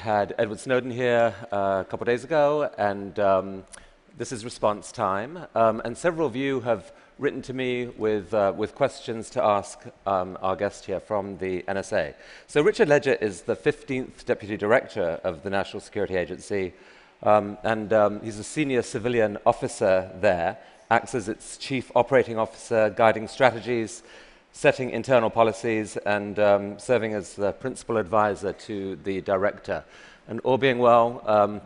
had Edward Snowden here uh, a couple of days ago, and um, this is response time. Um, and several of you have written to me with, uh, with questions to ask um, our guest here from the NSA. So Richard Ledgett is the 15th Deputy Director of the National Security Agency, um, and um, he's a senior civilian officer there, acts as its Chief Operating Officer, guiding strategies, setting internal policies and um, serving as the principal advisor to the director. And all being well, um,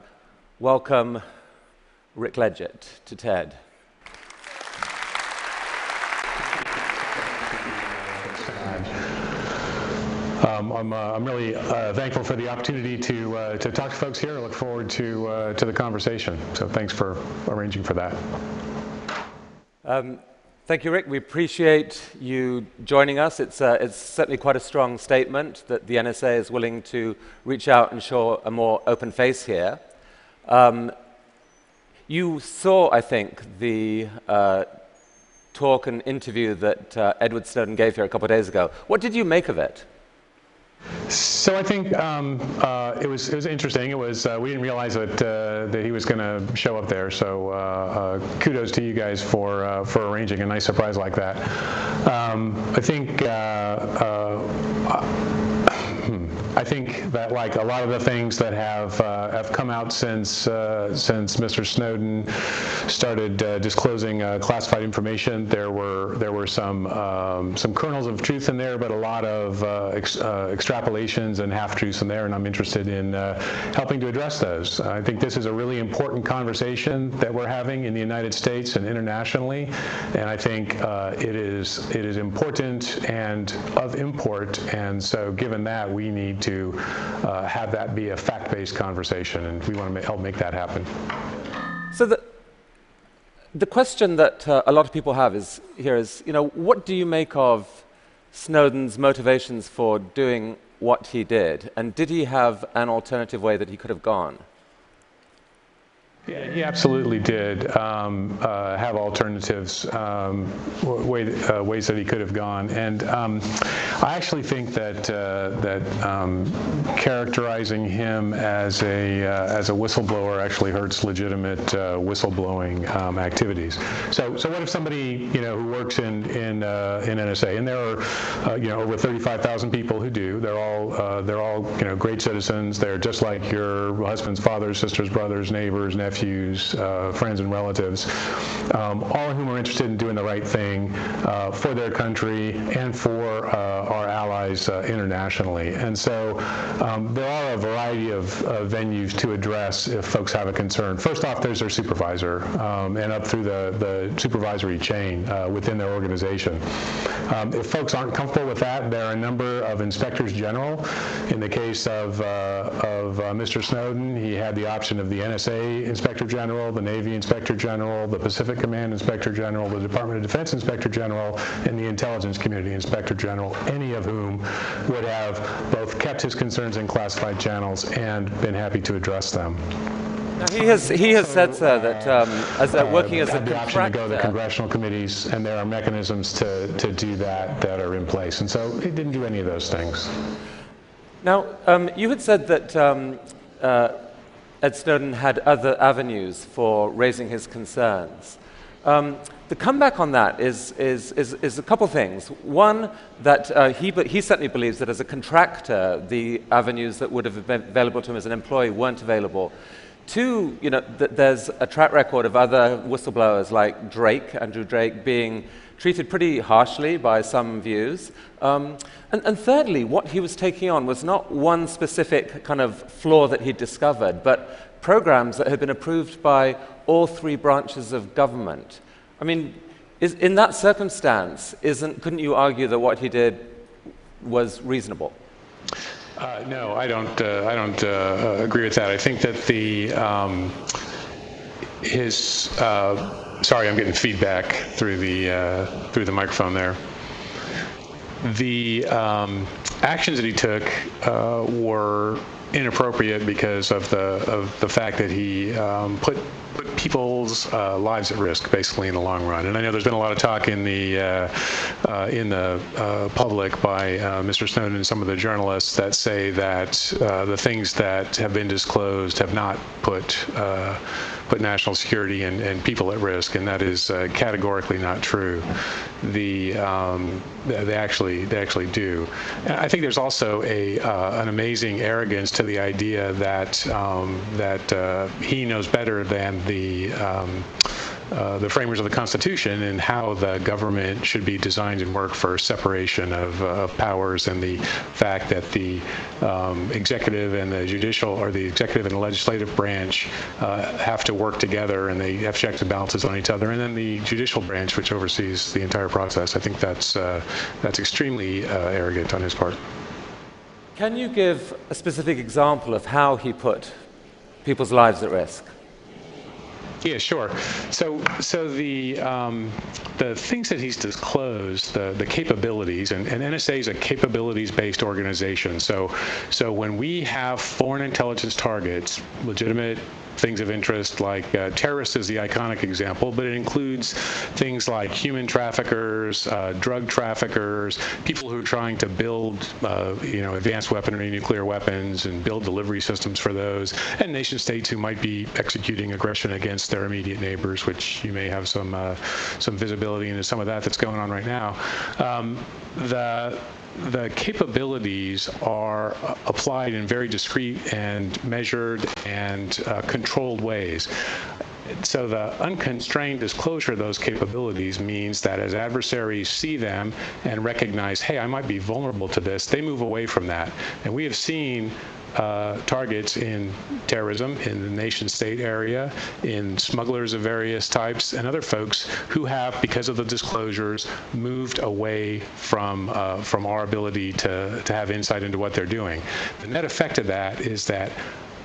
welcome Rick Ledgett to TED. Um, I'm, uh, I'm, really uh, thankful for the opportunity to, uh, to talk to folks here. I look forward to, uh, to the conversation. So thanks for arranging for that. Thank you, Rick. We appreciate you joining us. It's, uh, it's, certainly quite a strong statement that the NSA is willing to reach out and show a more open face here. Um, you saw, I think, the uh, talk and interview that uh, Edward Snowden gave here a couple of days ago. What did you make of it? So I think um, uh, it was it was interesting. It was uh, we didn't realize that uh, that he was going to show up there. So uh, uh, kudos to you guys for uh, for arranging a nice surprise like that. Um, I think. Think that like a lot of the things that have uh, have come out since uh, since Mr. Snowden started uh, disclosing uh, classified information, there were there were some um, some kernels of truth in there, but a lot of uh, ex uh, extrapolations and half truths in there, and I'm interested in helping to address those. I think this is a really important conversation that we're having in the United States and internationally, and I think it is it is important and of import, and so given that we need to uh, have that be a fact-based conversation, and we want to ma help make that happen. So the, the question that uh, a lot of people have is here is, you know, what do you make of Snowden's motivations for doing what he did, and did he have an alternative way that he could have gone? Yeah, he absolutely did um, uh, have alternatives, um, way, uh, ways that he could have gone, and um, I actually think that uh, that um, characterizing him as a uh, as a whistleblower actually hurts legitimate uh, whistleblowing um, activities. So, so what if somebody you know who works in in uh, in NSA, and there are you know over 35,000 people who do. They're all they're all you know great citizens. They're just like your husband's fathers, sisters, brothers, neighbors, nephews nephews, uh, friends, and relatives, um, all of whom are interested in doing the right thing uh, for their country and for uh, our uh, internationally. And so um, there are a variety of venues to address if folks have a concern. First off, there's their supervisor um, and up through the, the supervisory chain uh, within their organization. Um, if folks aren't comfortable with that, there are a number of inspectors general. In the case of, uh, of Mr. Snowden, he had the option of the NSA Inspector General, the Navy Inspector General, the Pacific Command Inspector General, the Department of Defense Inspector General, and the Intelligence Community Inspector General, any of whom would have both kept his concerns in classified channels and been happy to address them. Now, he has he has said, sir, that um, as uh, working as a the option to go to the congressional committees, and there are mechanisms to to do that that are in place, and so he didn't do any of those things. Now, um, you had said that um, uh, Ed Snowden had other avenues for raising his concerns. The comeback on that is, is, is, is, a couple things. One, that uh, he, he certainly believes that as a contractor, the avenues that would have been available to him as an employee weren't available. Two, you know, that there's a track record of other whistleblowers like Drake, Andrew Drake, being treated pretty harshly by some views. Um, and, and, thirdly, what he was taking on was not one specific kind of flaw that he'd discovered, but programs that had been approved by all three branches of government. I mean, is, in that circumstance, isn't, couldn't you argue that what he did was reasonable? Uh, no, I don't. Uh, I don't uh, agree with that. I think that the um, his uh, sorry, I'm getting feedback through the uh, through the microphone there. The um, actions that he took uh, were inappropriate because of the of the fact that he um, put put people's uh, lives at risk, basically in the long run. And I know there's been a lot of talk in the uh, uh, in the uh, public by uh, Mr. Snowden and some of the journalists that say that uh, the things that have been disclosed have not put put national security and, and people at risk, and that is categorically not true. The um, they actually they actually do. I think there's also a an amazing arrogance to the idea that um, that he knows better than the um, uh, the framers of the Constitution and how the government should be designed and work for separation of, uh, powers and the fact that the um, executive and the judicial or the executive and the legislative branch uh, have to work together and they have checks and balances on each other and then the judicial branch which oversees the entire process. I think that's, uh, that's extremely uh, arrogant on his part. Can you give a specific example of how he put people's lives at risk? Yeah, sure. So, so the um, the things that he's disclosed, the the capabilities, and, and NSA is a capabilities-based organization. So, so when we have foreign intelligence targets, legitimate things of interest like uh, terrorists is the iconic example, but it includes things like human traffickers, uh, drug traffickers, people who are trying to build, uh, you know, advanced weaponry, nuclear weapons, and build delivery systems for those, and nation states who might be executing aggression against their immediate neighbors, which you may have some uh, some visibility into some of that that's going on right now. Um, the the capabilities are applied in very discrete and measured and uh, controlled ways. So the unconstrained disclosure of those capabilities means that as adversaries see them and recognize, hey, I might be vulnerable to this, they move away from that. And we have seen uh, targets in terrorism, in the nation state area, in smugglers of various types, and other folks who have, because of the disclosures, moved away from, uh, from our ability to, to have insight into what they're doing. The net effect of that is that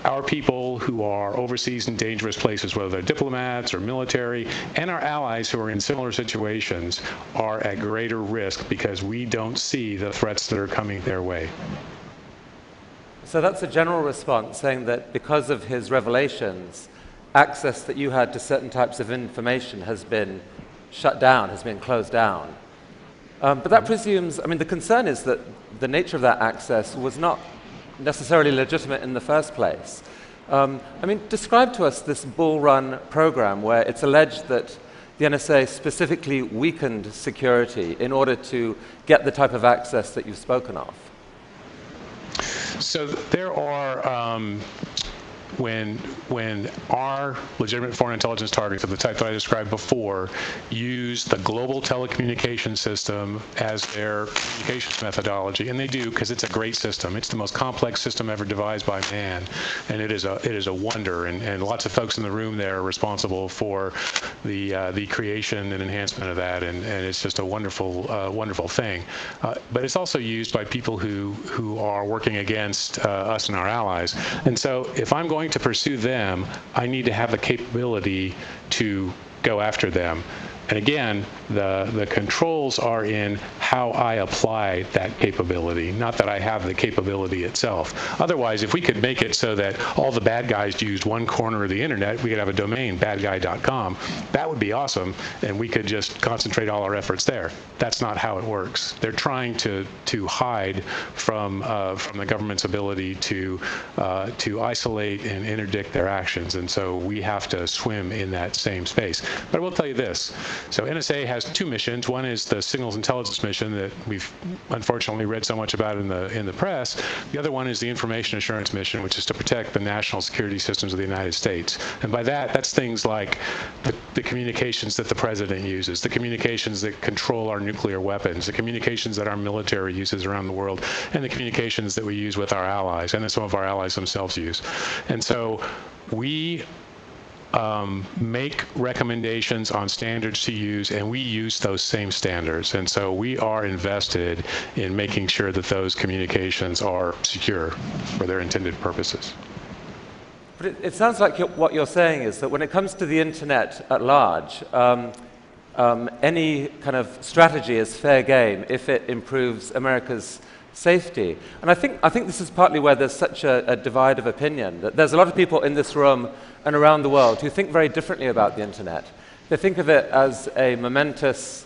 our people who are overseas in dangerous places, whether they're diplomats or military, and our allies who are in similar situations, are at greater risk because we don't see the threats that are coming their way. So that's a general response saying that because of his revelations, access that you had to certain types of information has been shut down, has been closed down. Um, but that presumes, I mean, the concern is that the nature of that access was not necessarily legitimate in the first place. Um, I mean, describe to us this Bullrun program where it's alleged that the NSA specifically weakened security in order to get the type of access that you've spoken of. So there are um, when when our legitimate foreign intelligence targets of the type that I described before use the global telecommunication system as their communications methodology, and they do because it's a great system. It's the most complex system ever devised by man, and it is a it is a wonder. And, and lots of folks in the room there are responsible for the uh, the creation and enhancement of that, and, and it's just a wonderful uh, wonderful thing. Uh, but it's also used by people who who are working against uh, us and our allies. And so if I'm going going to pursue them, I need to have the capability to go after them. And again, the, the controls are in how I apply that capability, not that I have the capability itself. Otherwise, if we could make it so that all the bad guys used one corner of the internet, we could have a domain, badguy.com. That would be awesome, and we could just concentrate all our efforts there. That's not how it works. They're trying to to hide from uh, from the government's ability to uh, to isolate and interdict their actions, and so we have to swim in that same space. But I will tell you this: so NSA has two missions. One is the signals intelligence mission that we've unfortunately read so much about in the in the press. The other one is the information assurance mission, which is to protect the national security systems of the United States. And by that, that's things like the, the communications that the president uses, the communications that control our nuclear weapons, the communications that our military uses around the world, and the communications that we use with our allies and that some of our allies themselves use. And so we um, make recommendations on standards to use, and we use those same standards. And so we are invested in making sure that those communications are secure for their intended purposes. But it, it sounds like you're, what you're saying is that when it comes to the internet at large, um, um, any kind of strategy is fair game if it improves America's safety. And I think, I think this is partly where there's such a, a divide of opinion. That there's a lot of people in this room and around the world who think very differently about the internet. They think of it as a momentous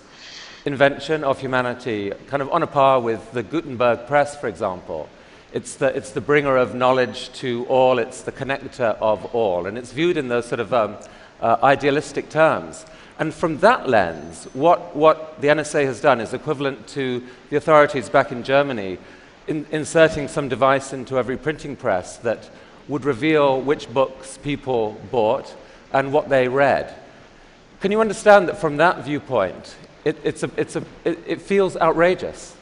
invention of humanity, kind of on a par with the Gutenberg press, for example. It's the, it's the bringer of knowledge to all, it's the connector of all, and it's viewed in those sort of um, uh, idealistic terms. And from that lens, what, what the NSA has done is equivalent to the authorities back in Germany in, inserting some device into every printing press that would reveal which books people bought and what they read. Can you understand that from that viewpoint, it, a, a, it, it feels outrageous?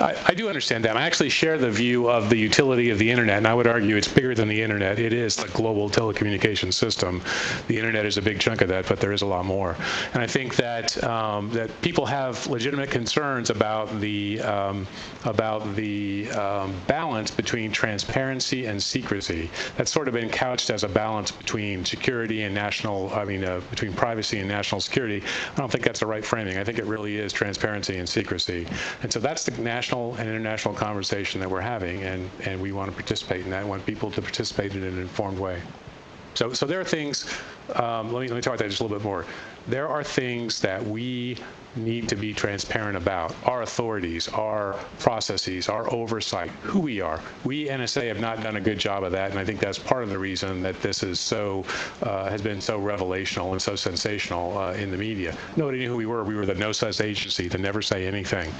I, I, do understand that. I actually share the view of the utility of the internet, and I would argue it's bigger than the internet. It is the global telecommunications system. The internet is a big chunk of that, but there is a lot more. And I think that um, that people have legitimate concerns about the um, about the um, balance between transparency and secrecy. That's sort of been couched as a balance between security and national. I mean, uh, between privacy and national security. I don't think that's the right framing. I think it really is transparency and secrecy. And so that's the national and international conversation that we're having, and, and we want to participate in that. We want people to participate in an informed way. So, so there are things, um, let, me, let me talk about that just a little bit more. There are things that we need to be transparent about our authorities, our processes, our oversight, who we are. We NSA have not done a good job of that, and I think that's part of the reason that this is so uh, has been so revelational and so sensational uh, in the media. Nobody knew who we were. We were the no such agency to never say anything.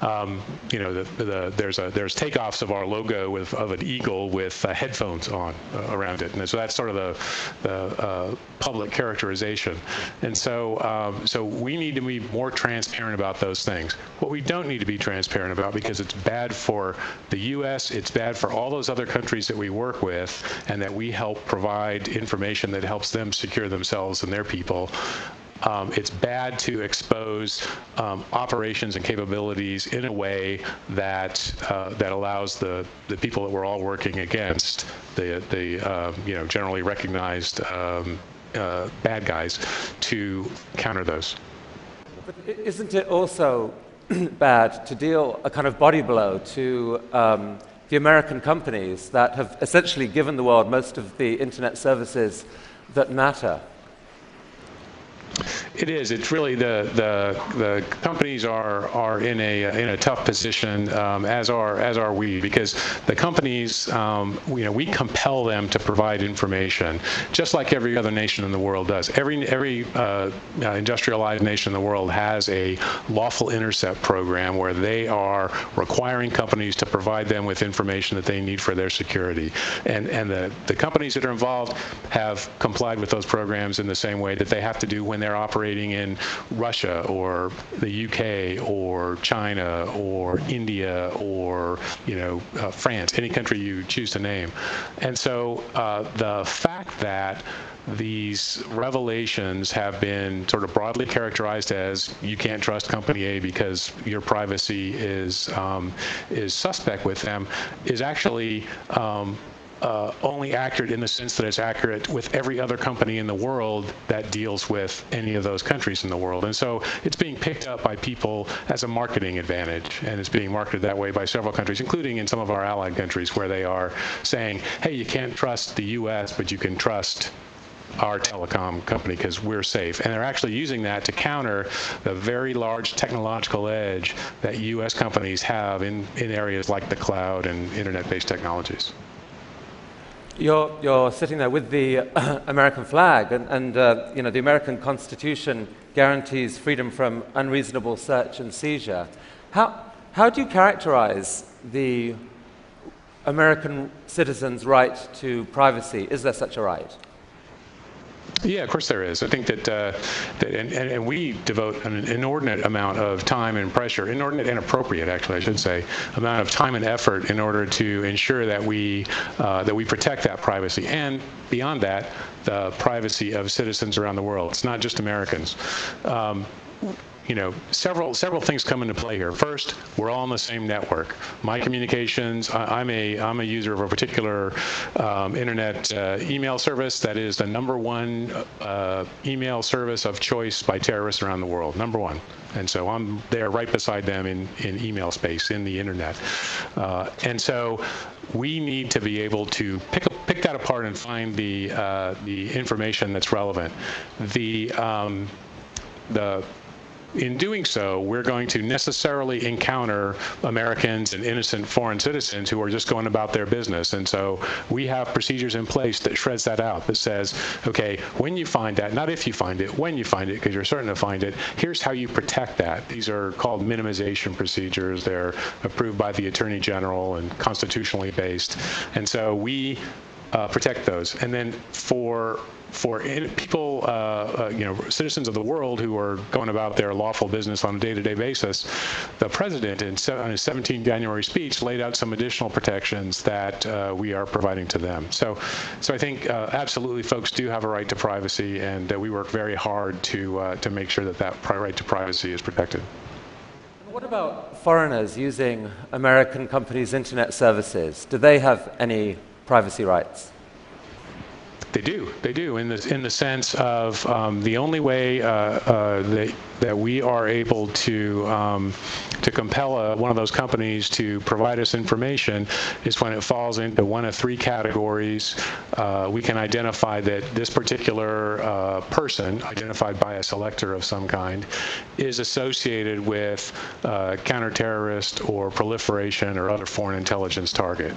Um, you know, the, the, there's a there's takeoffs of our logo with of an eagle with uh, headphones on uh, around it, and so that's sort of the the uh, public characterization. And so um, so we need to be more transparent about those things. What we don't need to be transparent about because it's bad for the U.S., it's bad for all those other countries that we work with, and that we help provide information that helps them secure themselves and their people. Um, it's bad to expose um, operations and capabilities in a way that uh, that allows the the people that we're all working against, the the um, you know generally recognized um, uh, bad guys, to counter those. But isn't it also bad to deal a kind of body blow to um, the American companies that have essentially given the world most of the internet services that matter? It is. It's really the the, the companies are are in a in a tough position, um, as are as are we, because the companies, um, you know, we compel them to provide information, just like every other nation in the world does. Every every uh, uh, industrialized nation in the world has a lawful intercept program where they are requiring companies to provide them with information that they need for their security, and and the the companies that are involved have complied with those programs in the same way that they have to do when they're operating in Russia or the UK or China or India or you know uh, France, any country you choose to name. And so uh, the fact that these revelations have been sort of broadly characterized as you can't trust company A because your privacy is um, is suspect with them is actually um, uh, only accurate in the sense that it's accurate with every other company in the world that deals with any of those countries in the world. And so it's being picked up by people as a marketing advantage, and it's being marketed that way by several countries, including in some of our allied countries where they are saying, hey, you can't trust the U.S., but you can trust our telecom company because we're safe. And they're actually using that to counter the very large technological edge that U.S. companies have in, in areas like the cloud and internet-based technologies. You're, you're sitting there with the American flag, and, and uh, you know, the American Constitution guarantees freedom from unreasonable search and seizure. How, how do you characterize the American citizen's right to privacy? Is there such a right? Yeah, of course there is. I think that, uh, that and, and, we devote an inordinate amount of time and pressure, inordinate and appropriate, actually, I should say, amount of time and effort in order to ensure that we uh, that we protect that privacy and beyond that, the privacy of citizens around the world. It's not just Americans. Um, you know, several several things come into play here. First, we're all on the same network. My communications, I, am a I'm a user of a particular um, internet uh, email service that is the number one uh, email service of choice by terrorists around the world. Number one. And so I'm there right beside them in, in email space, in the internet. Uh, and so we need to be able to pick, pick that apart and find the, uh, the information that's relevant. The, um, the in doing so, we're going to necessarily encounter Americans and innocent foreign citizens who are just going about their business. And so we have procedures in place that shreds that out, that says, okay, when you find that, not if you find it, when you find it, because you're certain to find it, here's how you protect that. These are called minimization procedures. They're approved by the Attorney General and constitutionally based. And so we uh, protect those. And then for for people, uh, uh, you know, citizens of the world who are going about their lawful business on a day-to-day basis, the president, in on his 17 January speech, laid out some additional protections that uh, we are providing to them. So, so I think uh, absolutely, folks do have a right to privacy, and we work very hard to to make sure that that right to privacy is protected. What about foreigners using American companies' internet services? Do they have any privacy rights? They do. They do in the in the sense of um, the only way uh, uh, that that we are able to um, to compel a, one of those companies to provide us information is when it falls into one of three categories. Uh, we can identify that this particular uh, person, identified by a selector of some kind, is associated with uh, counterterrorist or proliferation or other foreign intelligence target.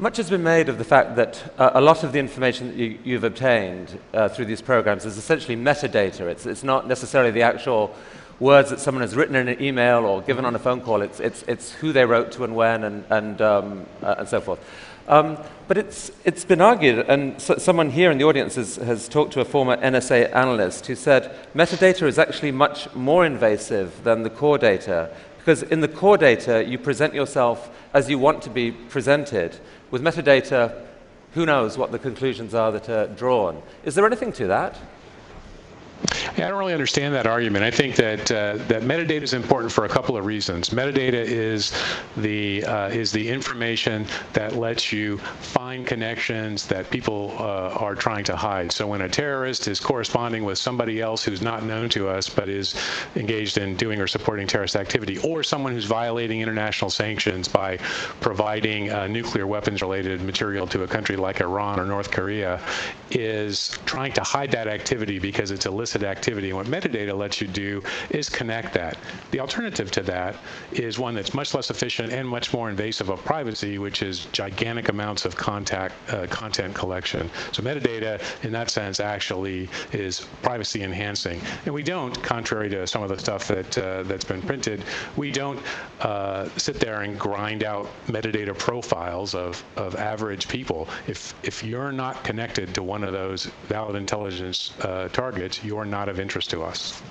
Much has been made of the fact that uh, a lot of the information that you, have obtained uh, through these programs is essentially metadata. It's, it's not necessarily the actual words that someone has written in an email or given on a phone call. It's, it's, it's who they wrote to and when and, and, um, uh, and so forth. Um, but it's, it's been argued, and so someone here in the audience has, has talked to a former NSA analyst who said metadata is actually much more invasive than the core data because in the core data, you present yourself as you want to be presented. With metadata, who knows what the conclusions are that are drawn. Is there anything to that? Yeah, I don't really understand that argument. I think that uh, that metadata is important for a couple of reasons. Metadata is the uh, is the information that lets you find connections that people uh, are trying to hide. So when a terrorist is corresponding with somebody else who's not known to us but is engaged in doing or supporting terrorist activity, or someone who's violating international sanctions by providing uh, nuclear weapons-related material to a country like Iran or North Korea, is trying to hide that activity because it's illicit illicit activity. And what metadata lets you do is connect that. The alternative to that is one that's much less efficient and much more invasive of privacy, which is gigantic amounts of contact, uh, content collection. So metadata, in that sense, actually is privacy enhancing. And we don't, contrary to some of the stuff that uh, that's been printed, we don't uh, sit there and grind out metadata profiles of, of average people. If if you're not connected to one of those valid intelligence uh, targets, you are not of interest to us.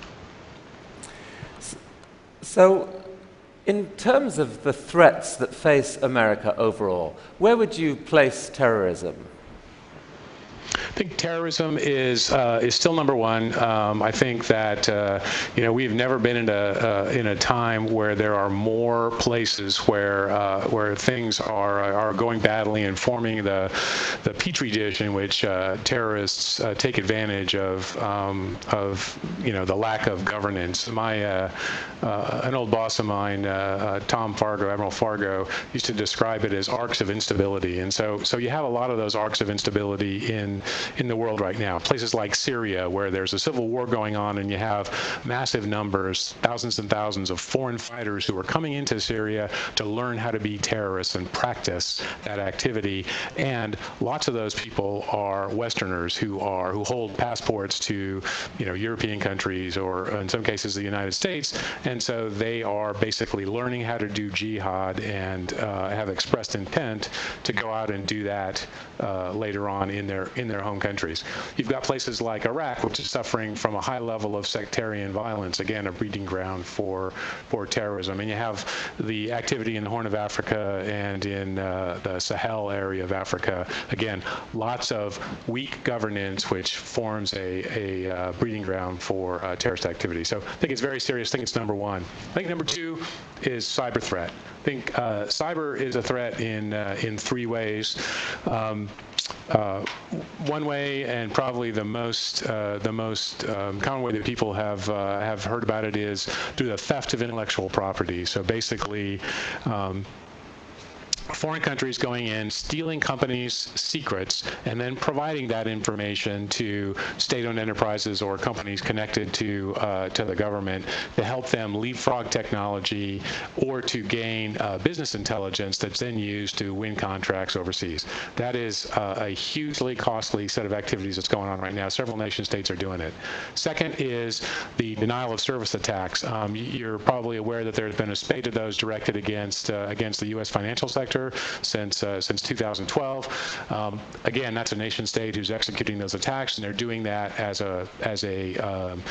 So, in terms of the threats that face America overall, where would you place terrorism? Think terrorism is uh, is still number one. Um, I think that uh, you know we've never been in a uh, in a time where there are more places where uh, where things are are going badly and forming the the petri dish in which uh, terrorists uh, take advantage of um, of you know the lack of governance. My an old boss of mine, Tom Fargo, Admiral Fargo, used to describe it as arcs of instability, and so so you have a lot of those arcs of instability in in the world right now. Places like Syria, where there's a civil war going on and you have massive numbers, thousands and thousands of foreign fighters who are coming into Syria to learn how to be terrorists and practice that activity. And lots of those people are Westerners who are who hold passports to, you know, European countries or in some cases the United States. And so they are basically learning how to do jihad and uh, have expressed intent to go out and do that uh, later on in their in their home countries. You've got places like Iraq, which is suffering from a high level of sectarian violence, again, a breeding ground for, for terrorism. And you have the activity in the Horn of Africa and in uh, the Sahel area of Africa. Again, lots of weak governance, which forms a, a uh, breeding ground for uh, terrorist activity. So I think it's very serious. I think it's number one. I think number two is cyber threat. I think uh, cyber is a threat in uh, in three ways. Um, uh, one way, and probably the most uh, the most um, common way that people have uh, have heard about it is through the theft of intellectual property. So basically. Um, foreign countries going in, stealing companies' secrets, and then providing that information to state-owned enterprises or companies connected to uh, to the government to help them leapfrog technology or to gain uh, business intelligence that's then used to win contracts overseas. That is uh, a hugely costly set of activities that's going on right now. Several nation states are doing it. Second is the denial of service attacks. Um, you're probably aware that there's been a spate of those directed against uh, against the U.S. financial sector since uh, since 2012. Um, again, that's a nation state who's executing those attacks, and they're doing that as a as a um,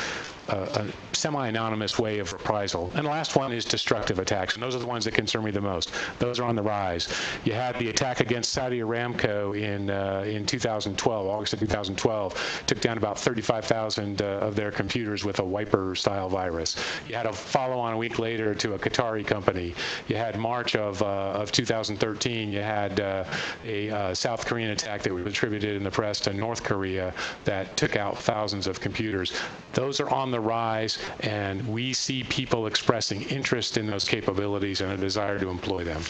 a, a semi-anonymous way of reprisal. And the last one is destructive attacks, and those are the ones that concern me the most. Those are on the rise. You had the attack against Saudi Aramco in uh, in 2012, August of 2012, took down about 35,000 uh, of their computers with a wiper-style virus. You had a follow-on a week later to a Qatari company. You had March of uh, of 2013. You had uh, a uh, South Korean attack that was attributed in the press to North Korea that took out thousands of computers. Those are on the rise, and we see people expressing interest in those capabilities and a desire to employ them.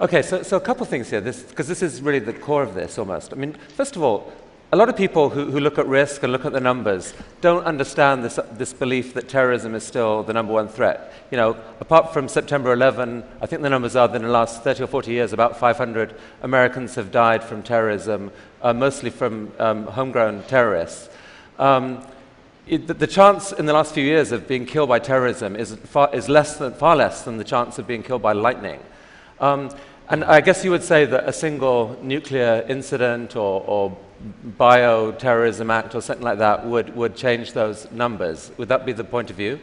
Okay, so, so a couple things here, This because this, this is really the core of this almost. I mean, first of all, a lot of people who, who look at risk and look at the numbers don't understand this, this belief that terrorism is still the number one threat. You know, apart from September 11, I think the numbers are that in the last 30 or 40 years, about 500 Americans have died from terrorism, uh, mostly from um, homegrown terrorists. Um, it, the, the, chance in the last few years of being killed by terrorism is, far, is less than, far less than the chance of being killed by lightning. Um, and I guess you would say that a single nuclear incident or, or bioterrorism act or something like that would, would change those numbers. Would that be the point of view?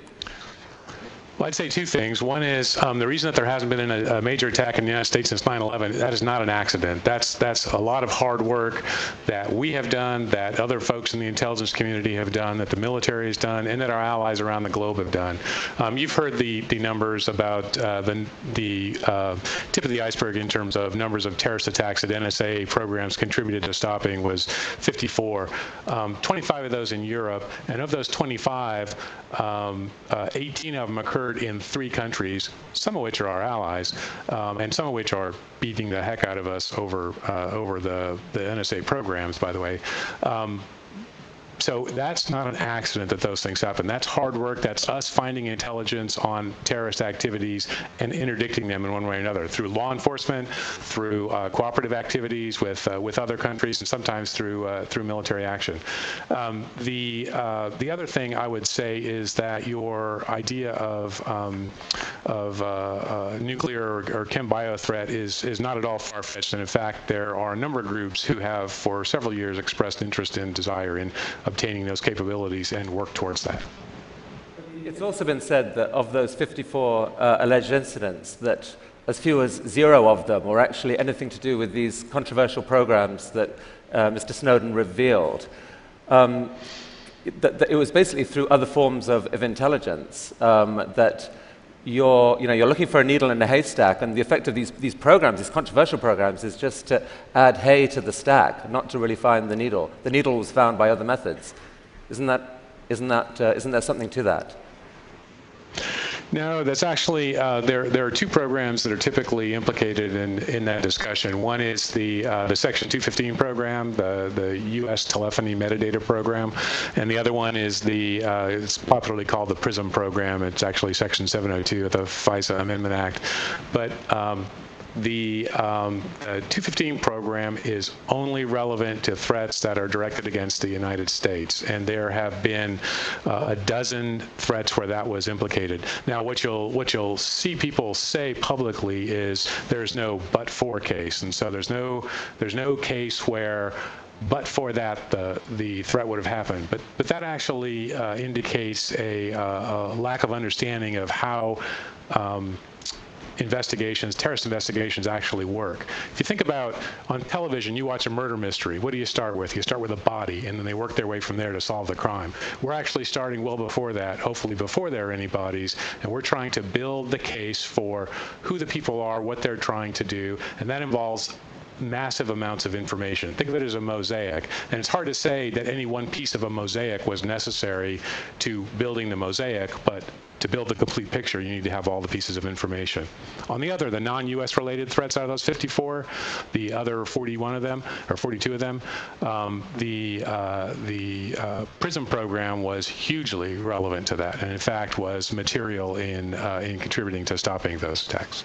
Well, I'd say two things. One is um, the reason that there hasn't been a, a, major attack in the United States since 9/11. That is not an accident. That's that's a lot of hard work that we have done, that other folks in the intelligence community have done, that the military has done, and that our allies around the globe have done. Um, you've heard the the numbers about uh, the the uh, tip of the iceberg in terms of numbers of terrorist attacks that NSA programs contributed to stopping was 54. Um, 25 of those in Europe, and of those 25, um, uh, 18 of them occurred occurred in three countries, some of which are our allies, um, and some of which are beating the heck out of us over uh, over the the NSA programs. By the way. Um, so that's not an accident that those things happen. That's hard work. That's us finding intelligence on terrorist activities and interdicting them in one way or another through law enforcement, through uh, cooperative activities with uh, with other countries, and sometimes through uh, through military action. Um, the uh, the other thing I would say is that your idea of um, of uh, uh, nuclear or, or chem bio threat is is not at all far fetched, and in fact there are a number of groups who have for several years expressed interest and desire in obtaining those capabilities and work towards that. It's also been said that of those 54 uh, alleged incidents, that as few as zero of them were actually anything to do with these controversial programs that uh, Mr. Snowden revealed. Um, that, that, it was basically through other forms of, of intelligence um, that you're, you know, you're looking for a needle in a haystack, and the effect of these, these programs, these controversial programs, is just to add hay to the stack, not to really find the needle. The needle was found by other methods. Isn't that, isn't that, uh, isn't there something to that? No, that's actually uh, there. There are two programs that are typically implicated in, in that discussion. One is the uh, the Section 215 program, the the U.S. telephony metadata program, and the other one is the uh, it's popularly called the PRISM program. It's actually Section 702 of the FISA Amendment Act, but um, the um, uh, 215 program is only relevant to threats that are directed against the United States, and there have been uh, a dozen threats where that was implicated. Now, what you'll what you'll see people say publicly is there's no but-for case, and so there's no there's no case where but for that, the, the threat would have happened. But, but that actually uh, indicates a, uh, a lack of understanding of how um, investigations, terrorist investigations actually work. If you think about on television, you watch a murder mystery. What do you start with? You start with a body, and then they work their way from there to solve the crime. We're actually starting well before that, hopefully before there are any bodies, and we're trying to build the case for who the people are, what they're trying to do, and that involves massive amounts of information. Think of it as a mosaic. And it's hard to say that any one piece of a mosaic was necessary to building the mosaic, but to build the complete picture, you need to have all the pieces of information. On the other, the non-U.S. related threats out of those 54, the other 41 of them, or 42 of them, um, the, uh, the uh, PRISM program was hugely relevant to that, and in fact was material in, uh, in contributing to stopping those attacks.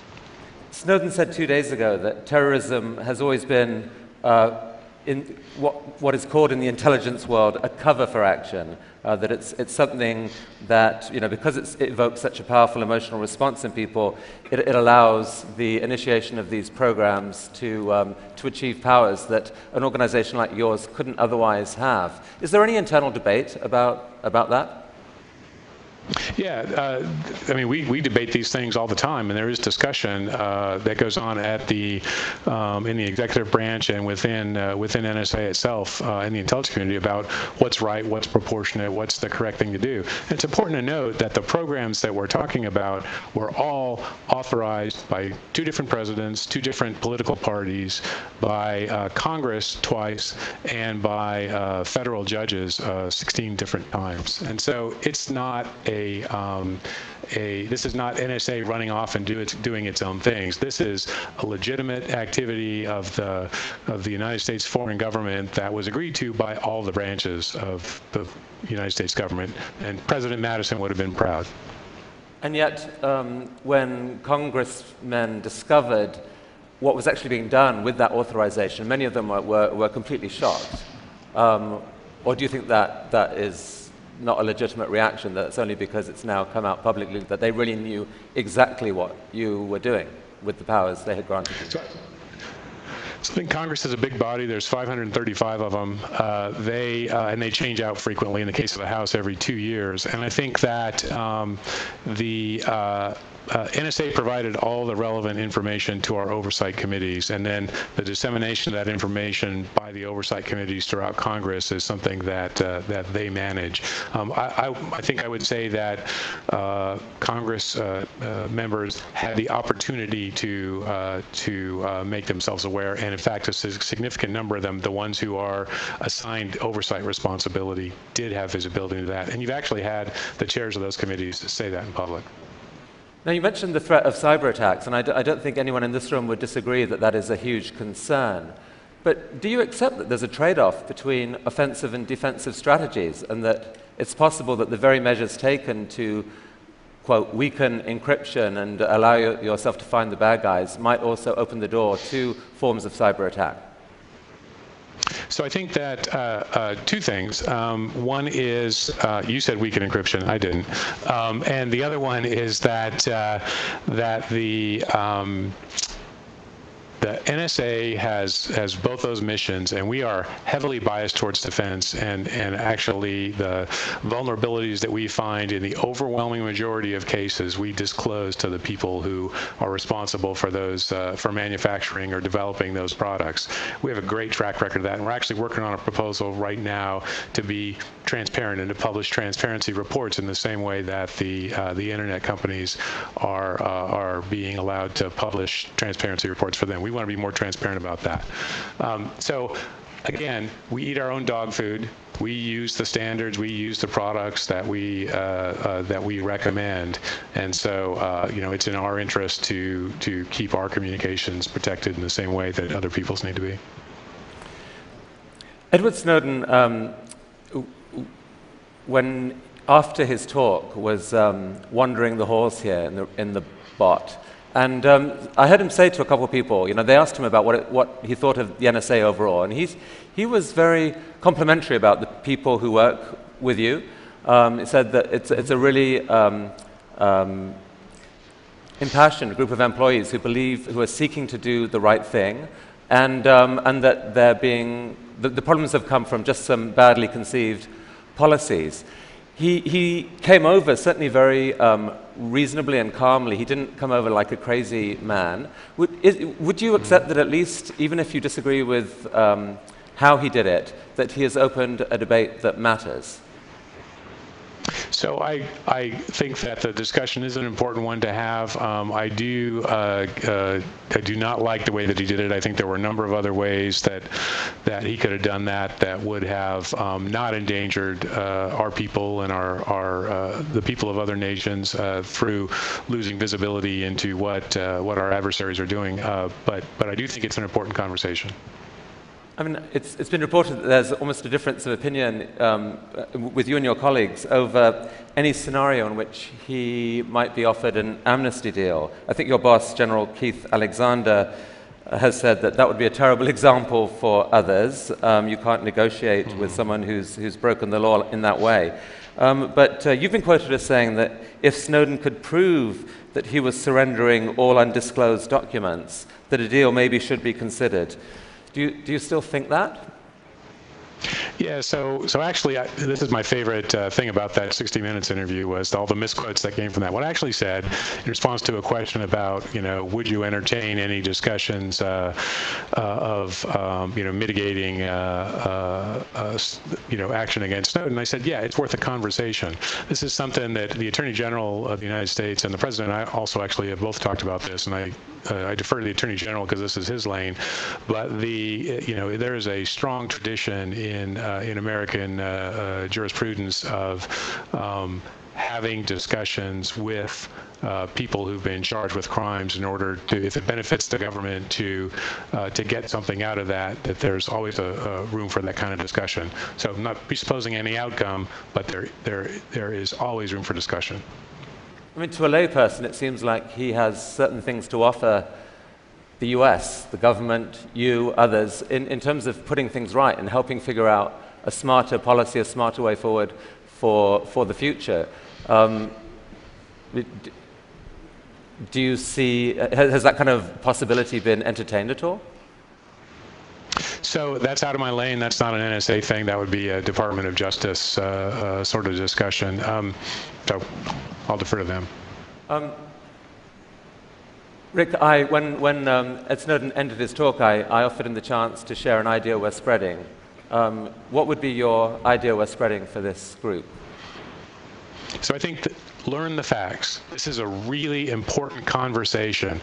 Snowden said two days ago that terrorism has always been, uh, in what, what is called in the intelligence world, a cover for action. Uh, that it's, it's something that, you know, because it evokes such a powerful emotional response in people, it, it allows the initiation of these programs to, um, to achieve powers that an organization like yours couldn't otherwise have. Is there any internal debate about, about that? Yeah, uh, I mean, we, we debate these things all the time, and there is discussion uh, that goes on at the um, in the executive branch and within uh, within NSA itself uh, in the intelligence community about what's right, what's proportionate, what's the correct thing to do. And it's important to note that the programs that we're talking about were all authorized by two different presidents, two different political parties, by uh, Congress twice, and by uh, federal judges 16 different times. And so it's not a um, a this is not NSA running off and do its, doing its own things. This is a legitimate activity of the of the United States foreign government that was agreed to by all the branches of the United States government, and President Madison would have been proud. And yet, um, when congressmen discovered what was actually being done with that authorization, many of them were, were, were completely shocked. Um, or do you think that that is not a legitimate reaction, that it's only because it's now come out publicly that they really knew exactly what you were doing with the powers they had granted you. So, I think Congress is a big body. There's 535 of them. Uh, they uh, and they change out frequently. In the case of the House, every two years. And I think that um, the uh, uh, NSA provided all the relevant information to our oversight committees, and then the dissemination of that information by the oversight committees throughout Congress is something that uh, that they manage. Um, I, I, I, think I would say that uh, Congress uh, uh, members had the opportunity to uh, to make themselves aware, and in fact, a significant number of them, the ones who are assigned oversight responsibility, did have visibility to that. And you've actually had the chairs of those committees say that in public. Now, you mentioned the threat of cyber attacks, and I d- I don't think anyone in this room would disagree that that is a huge concern. But do you accept that there's a trade off between offensive and defensive strategies, and that it's possible that the very measures taken to, quote, weaken encryption and allow yourself to find the bad guys might also open the door to forms of cyber attack? So I think that uh, uh, two things. Um, one is uh, you said weaken encryption. I didn't. Um, and the other one is that uh, that the um, the NSA has has both those missions, and we are heavily biased towards defense. And and actually, the vulnerabilities that we find in the overwhelming majority of cases, we disclose to the people who are responsible for those uh, for manufacturing or developing those products. We have a great track record of that, and we're actually working on a proposal right now to be transparent and to publish transparency reports in the same way that the uh, the internet companies are uh, are being allowed to publish transparency reports for them. We want to be more transparent about that. Um, so again, we eat our own dog food. We use the standards. We use the products that we uh, uh, that we recommend, and so uh, you know it's in our interest to to keep our communications protected in the same way that other people's need to be. Edward Snowden um, when after his talk was um, wandering the halls here in the, in the bot, and um, I heard him say to a couple of people, you know, they asked him about what, it, what he thought of the NSA overall, and he's, he was very complimentary about the people who work with you. Um, he said that it's, it's a really um, um, impassioned group of employees who believe, who are seeking to do the right thing, and, um, and that they're being the, the problems have come from just some badly conceived policies. He, he came over certainly very um, reasonably and calmly. He didn't come over like a crazy man. Would, is, would you accept that at least, even if you disagree with um, how he did it, that he has opened a debate that matters? So I, I think that the discussion is an important one to have. Um, I do uh, uh, I do not like the way that he did it. I think there were a number of other ways that that he could have done that that would have um, not endangered uh, our people and our our uh, the people of other nations uh, through losing visibility into what uh, what our adversaries are doing. but but I do think it's an important conversation. I mean, it's, it's been reported that there's almost a difference of opinion um, with you and your colleagues over any scenario in which he might be offered an amnesty deal. I think your boss, General Keith Alexander, has said that that would be a terrible example for others. Um, you can't negotiate mm-hmm. with someone who's, who's broken the law in that way. Um, but uh, you've been quoted as saying that if Snowden could prove that he was surrendering all undisclosed documents, that a deal maybe should be considered. Do you, do you still think that? Yeah, so so actually, I, this is my favorite uh, thing about that 60 Minutes interview was all the misquotes that came from that. What I actually said in response to a question about, you know, would you entertain any discussions uh, uh, of, um, you know, mitigating, uh, uh, uh, you know, action against Snowden, I said, yeah, it's worth a conversation. This is something that the Attorney General of the United States and the President I also actually have both talked about this, and I I defer to the Attorney General because this is his lane, but the, you know, there is a strong tradition in uh, in American uh, uh, jurisprudence of um, having discussions with uh, people who've been charged with crimes in order to, if it benefits the government to uh, to get something out of that, that there's always a, a, room for that kind of discussion. So I'm not presupposing any outcome, but there there there is always room for discussion. I mean, to a layperson, it seems like he has certain things to offer the US, the government, you, others, in, in terms of putting things right and helping figure out a smarter policy, a smarter way forward for, for the future. Um, do you see, has that kind of possibility been entertained at all? So that's out of my lane. That's not an NSA thing. That would be a Department of Justice uh, uh, sort of discussion. Um, so I'll defer to them. Um, Rick, I, when, when um, Ed Snowden ended his talk, I, I, offered him the chance to share an idea we're spreading. Um, what would be your idea we're spreading for this group? So I think learn the facts. This is a really important conversation,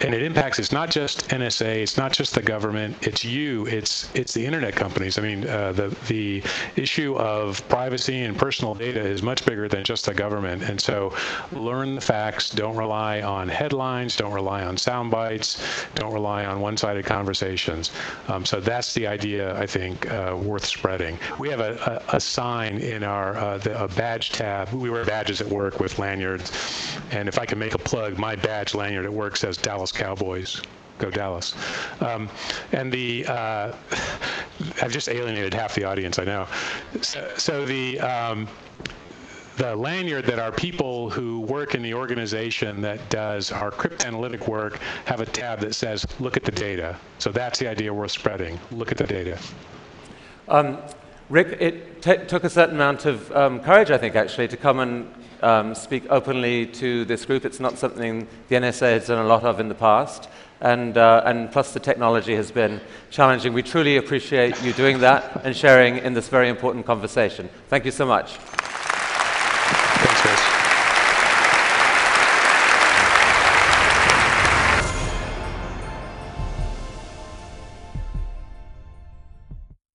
and it impacts. It's not just NSA. It's not just the government. It's you. It's it's the internet companies. I mean, uh, the the issue of privacy and personal data is much bigger than just the government. And so, learn the facts. Don't rely on headlines. Don't rely on sound bites. Don't rely on one-sided conversations. Um, so that's the idea. I think uh, worth spreading. We have a, a, a sign in our uh, the, a badge tab. We wear badges at work with lanyards. And if I can make a plug, my badge lanyard at work says Dallas Cowboys. Go Dallas. Um, and the, uh, I've just alienated half the audience, I know. So, so the, um, the lanyard that our people who work in the organization that does our cryptanalytic work have a tab that says, look at the data. So that's the idea we're spreading. Look at the data. Um, Rick, it took a certain amount of um, courage, I think, actually, to come and um, speak openly to this group. It's not something the NSA has done a lot of in the past. And, uh, and plus, the technology has been challenging. We truly appreciate you doing that and sharing in this very important conversation. Thank you so much.